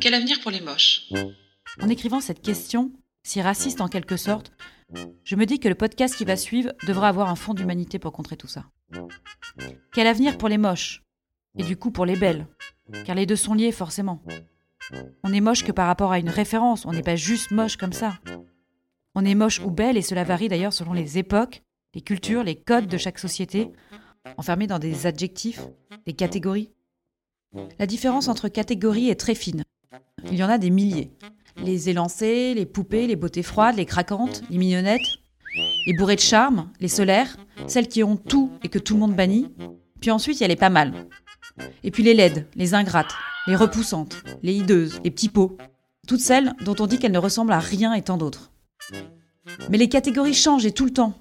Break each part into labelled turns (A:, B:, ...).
A: Quel avenir pour les moches?
B: En écrivant cette question, si raciste en quelque sorte, je me dis que le podcast qui va suivre devra avoir un fond d'humanité pour contrer tout ça. Quel avenir pour les moches? Et du coup pour les belles Car les deux sont liés forcément. On est moche que par rapport à une référence, on n'est pas juste moche comme ça. On est moche ou belle, et cela varie d'ailleurs selon les époques, les cultures, les codes de chaque société, enfermés dans des adjectifs, des catégories. La différence entre catégories est très fine. Il y en a des milliers. Les élancées, les poupées, les beautés froides, les craquantes, les mignonnettes, les bourrées de charme, les solaires, celles qui ont tout et que tout le monde bannit. Puis ensuite, il y a les pas mal. Et puis les laides, les ingrates, les repoussantes, les hideuses, les petits pots. Toutes celles dont on dit qu'elles ne ressemblent à rien et tant d'autres. Mais les catégories changent et tout le temps.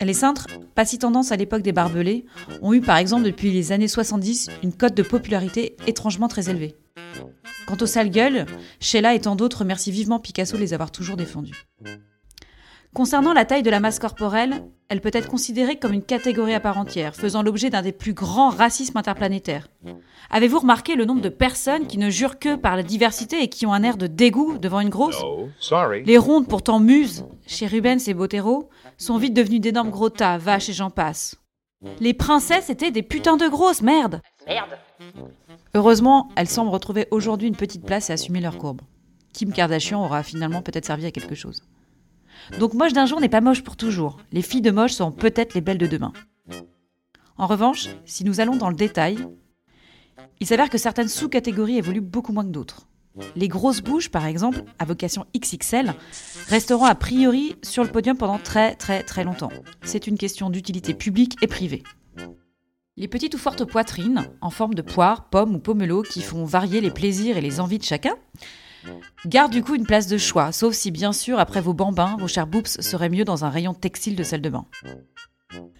B: Les cintres, pas si tendance à l'époque des barbelés, ont eu par exemple depuis les années 70 une cote de popularité étrangement très élevée. Quant aux sales gueules, Sheila et tant d'autres remercient vivement Picasso de les avoir toujours défendues. Concernant la taille de la masse corporelle, elle peut être considérée comme une catégorie à part entière, faisant l'objet d'un des plus grands racismes interplanétaires. Avez-vous remarqué le nombre de personnes qui ne jurent que par la diversité et qui ont un air de dégoût devant une grosse? Les rondes, pourtant muses, chez Rubens et Botero, sont vite devenues d'énormes gros tas, vaches et j'en passe. Les princesses étaient des putains de grosses, merde Merde Heureusement, elles semblent retrouver aujourd'hui une petite place et assumer leur courbe. Kim Kardashian aura finalement peut-être servi à quelque chose. Donc moche d'un jour n'est pas moche pour toujours. Les filles de moche seront peut-être les belles de demain. En revanche, si nous allons dans le détail, il s'avère que certaines sous-catégories évoluent beaucoup moins que d'autres. Les grosses bouches, par exemple, à vocation XXL, resteront a priori sur le podium pendant très très très longtemps. C'est une question d'utilité publique et privée. Les petites ou fortes poitrines, en forme de poire, pomme ou pomelo, qui font varier les plaisirs et les envies de chacun, Garde du coup une place de choix, sauf si bien sûr, après vos bambins, vos chers boops seraient mieux dans un rayon textile de salle de bain.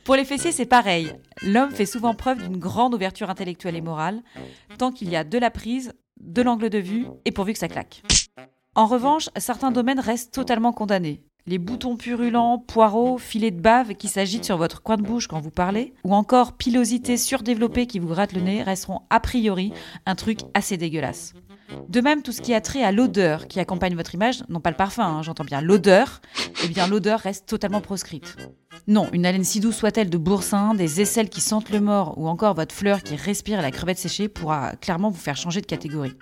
B: Pour les fessiers, c'est pareil. L'homme fait souvent preuve d'une grande ouverture intellectuelle et morale, tant qu'il y a de la prise, de l'angle de vue, et pourvu que ça claque. En revanche, certains domaines restent totalement condamnés. Les boutons purulents, poireaux, filets de bave qui s'agitent sur votre coin de bouche quand vous parlez, ou encore pilosité surdéveloppée qui vous gratte le nez, resteront a priori un truc assez dégueulasse. De même, tout ce qui a trait à l'odeur qui accompagne votre image, non pas le parfum, hein, j'entends bien l'odeur, eh bien l'odeur reste totalement proscrite. Non, une haleine si douce soit-elle de boursin, des aisselles qui sentent le mort ou encore votre fleur qui respire la crevette séchée pourra clairement vous faire changer de catégorie.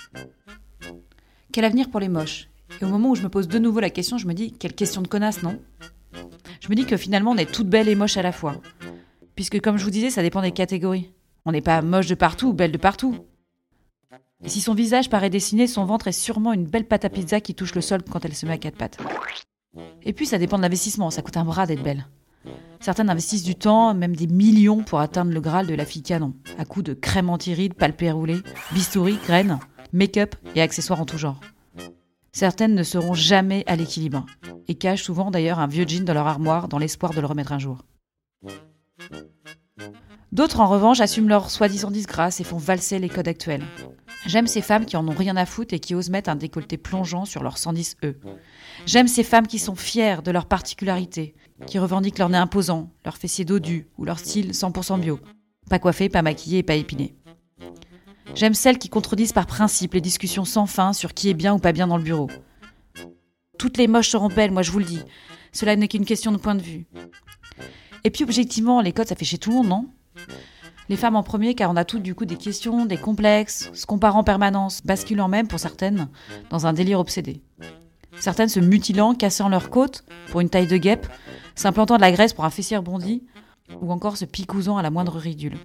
B: Quel avenir pour les moches? Et au moment où je me pose de nouveau la question, je me dis quelle question de connasse, non? Je me dis que finalement on est toutes belles et moches à la fois. Puisque comme je vous disais, ça dépend des catégories. On n'est pas moche de partout ou belle de partout. Si son visage paraît dessiné, son ventre est sûrement une belle pâte à pizza qui touche le sol quand elle se met à quatre pattes. Et puis ça dépend de l'investissement, ça coûte un bras d'être belle. Certaines investissent du temps, même des millions, pour atteindre le Graal de la fille canon, à coups de crème anti-rides, palpé roulé, bistouri, graines, make-up et accessoires en tout genre. Certaines ne seront jamais à l'équilibre, et cachent souvent d'ailleurs un vieux jean dans leur armoire dans l'espoir de le remettre un jour. D'autres, en revanche, assument leur soi-disant disgrâce et font valser les codes actuels. J'aime ces femmes qui en ont rien à foutre et qui osent mettre un décolleté plongeant sur leur 110E. J'aime ces femmes qui sont fières de leur particularité, qui revendiquent leur nez imposant, leur fessier dodu ou leur style 100% bio. Pas coiffé, pas maquillé et pas épilé. J'aime celles qui contredisent par principe les discussions sans fin sur qui est bien ou pas bien dans le bureau. Toutes les moches seront belles, moi je vous le dis. Cela n'est qu'une question de point de vue. Et puis objectivement, les codes ça fait chez tout le monde, non? Les femmes en premier, car on a toutes du coup des questions, des complexes, se comparant en permanence, basculant même pour certaines dans un délire obsédé. Certaines se mutilant, cassant leur côte pour une taille de guêpe, s'implantant de la graisse pour un fessier bondi, ou encore se picousant à la moindre ridule.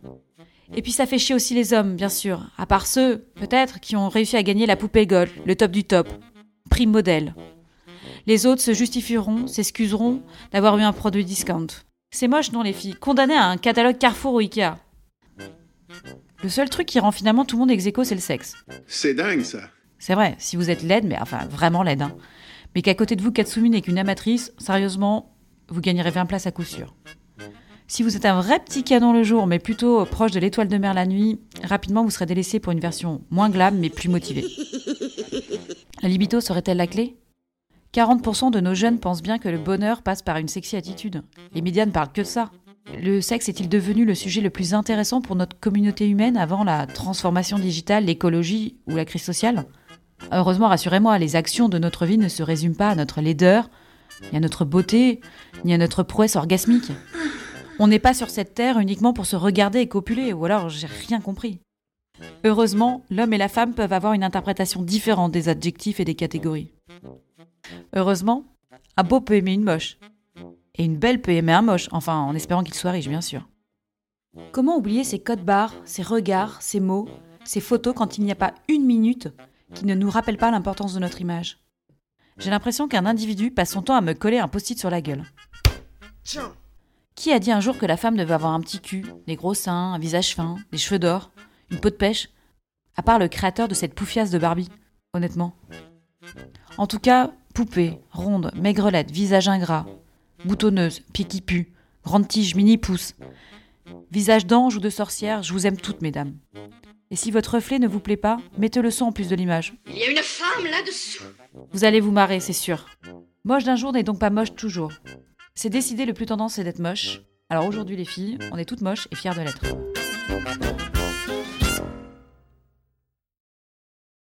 B: Et puis ça fait chier aussi les hommes, bien sûr, à part ceux, peut-être, qui ont réussi à gagner la poupée gold, le top du top, prime modèle. Les autres se justifieront, s'excuseront d'avoir eu un produit discount. C'est moche, non, les filles? Condamnées à un catalogue Carrefour ou Ikea. Le seul truc qui rend finalement tout le monde ex aequo, c'est le sexe.
C: C'est dingue ça.
B: C'est vrai, si vous êtes laide, mais enfin vraiment laide, hein. mais qu'à côté de vous, Katsumi n'est qu'une amatrice, sérieusement, vous gagnerez 20 places à coup sûr. Si vous êtes un vrai petit canon le jour, mais plutôt proche de l'étoile de mer la nuit, rapidement vous serez délaissé pour une version moins glam, mais plus motivée. La libido serait-elle la clé? 40% de nos jeunes pensent bien que le bonheur passe par une sexy attitude. Les médias ne parlent que de ça. Le sexe est-il devenu le sujet le plus intéressant pour notre communauté humaine avant la transformation digitale, l'écologie ou la crise sociale? Heureusement, rassurez-moi, les actions de notre vie ne se résument pas à notre laideur, ni à notre beauté, ni à notre prouesse orgasmique. On n'est pas sur cette terre uniquement pour se regarder et copuler, ou alors j'ai rien compris. Heureusement, l'homme et la femme peuvent avoir une interprétation différente des adjectifs et des catégories. Heureusement, un beau peut aimer une moche. Et une belle un moche, enfin en espérant qu'il soit riche, bien sûr. Comment oublier ces codes barres, ces regards, ces mots, ces photos quand il n'y a pas une minute qui ne nous rappelle pas l'importance de notre image? J'ai l'impression qu'un individu passe son temps à me coller un post-it sur la gueule. Qui a dit un jour que la femme devait avoir un petit cul, des gros seins, un visage fin, des cheveux d'or, une peau de pêche? À part le créateur de cette poufiasse de Barbie, honnêtement. En tout cas, poupée, ronde, maigrelette, visage ingrat, boutonneuse, pied qui pue, grande tige, mini pouce, visage d'ange ou de sorcière, je vous aime toutes, mesdames. Et si votre reflet ne vous plaît pas, mettez le son en plus de l'image.
D: Il y a une femme là-dessous.
B: Vous allez vous marrer, c'est sûr. Moche d'un jour n'est donc pas moche toujours. C'est décidé, le plus tendance c'est d'être moche. Alors aujourd'hui les filles, on est toutes moches et fières de l'être.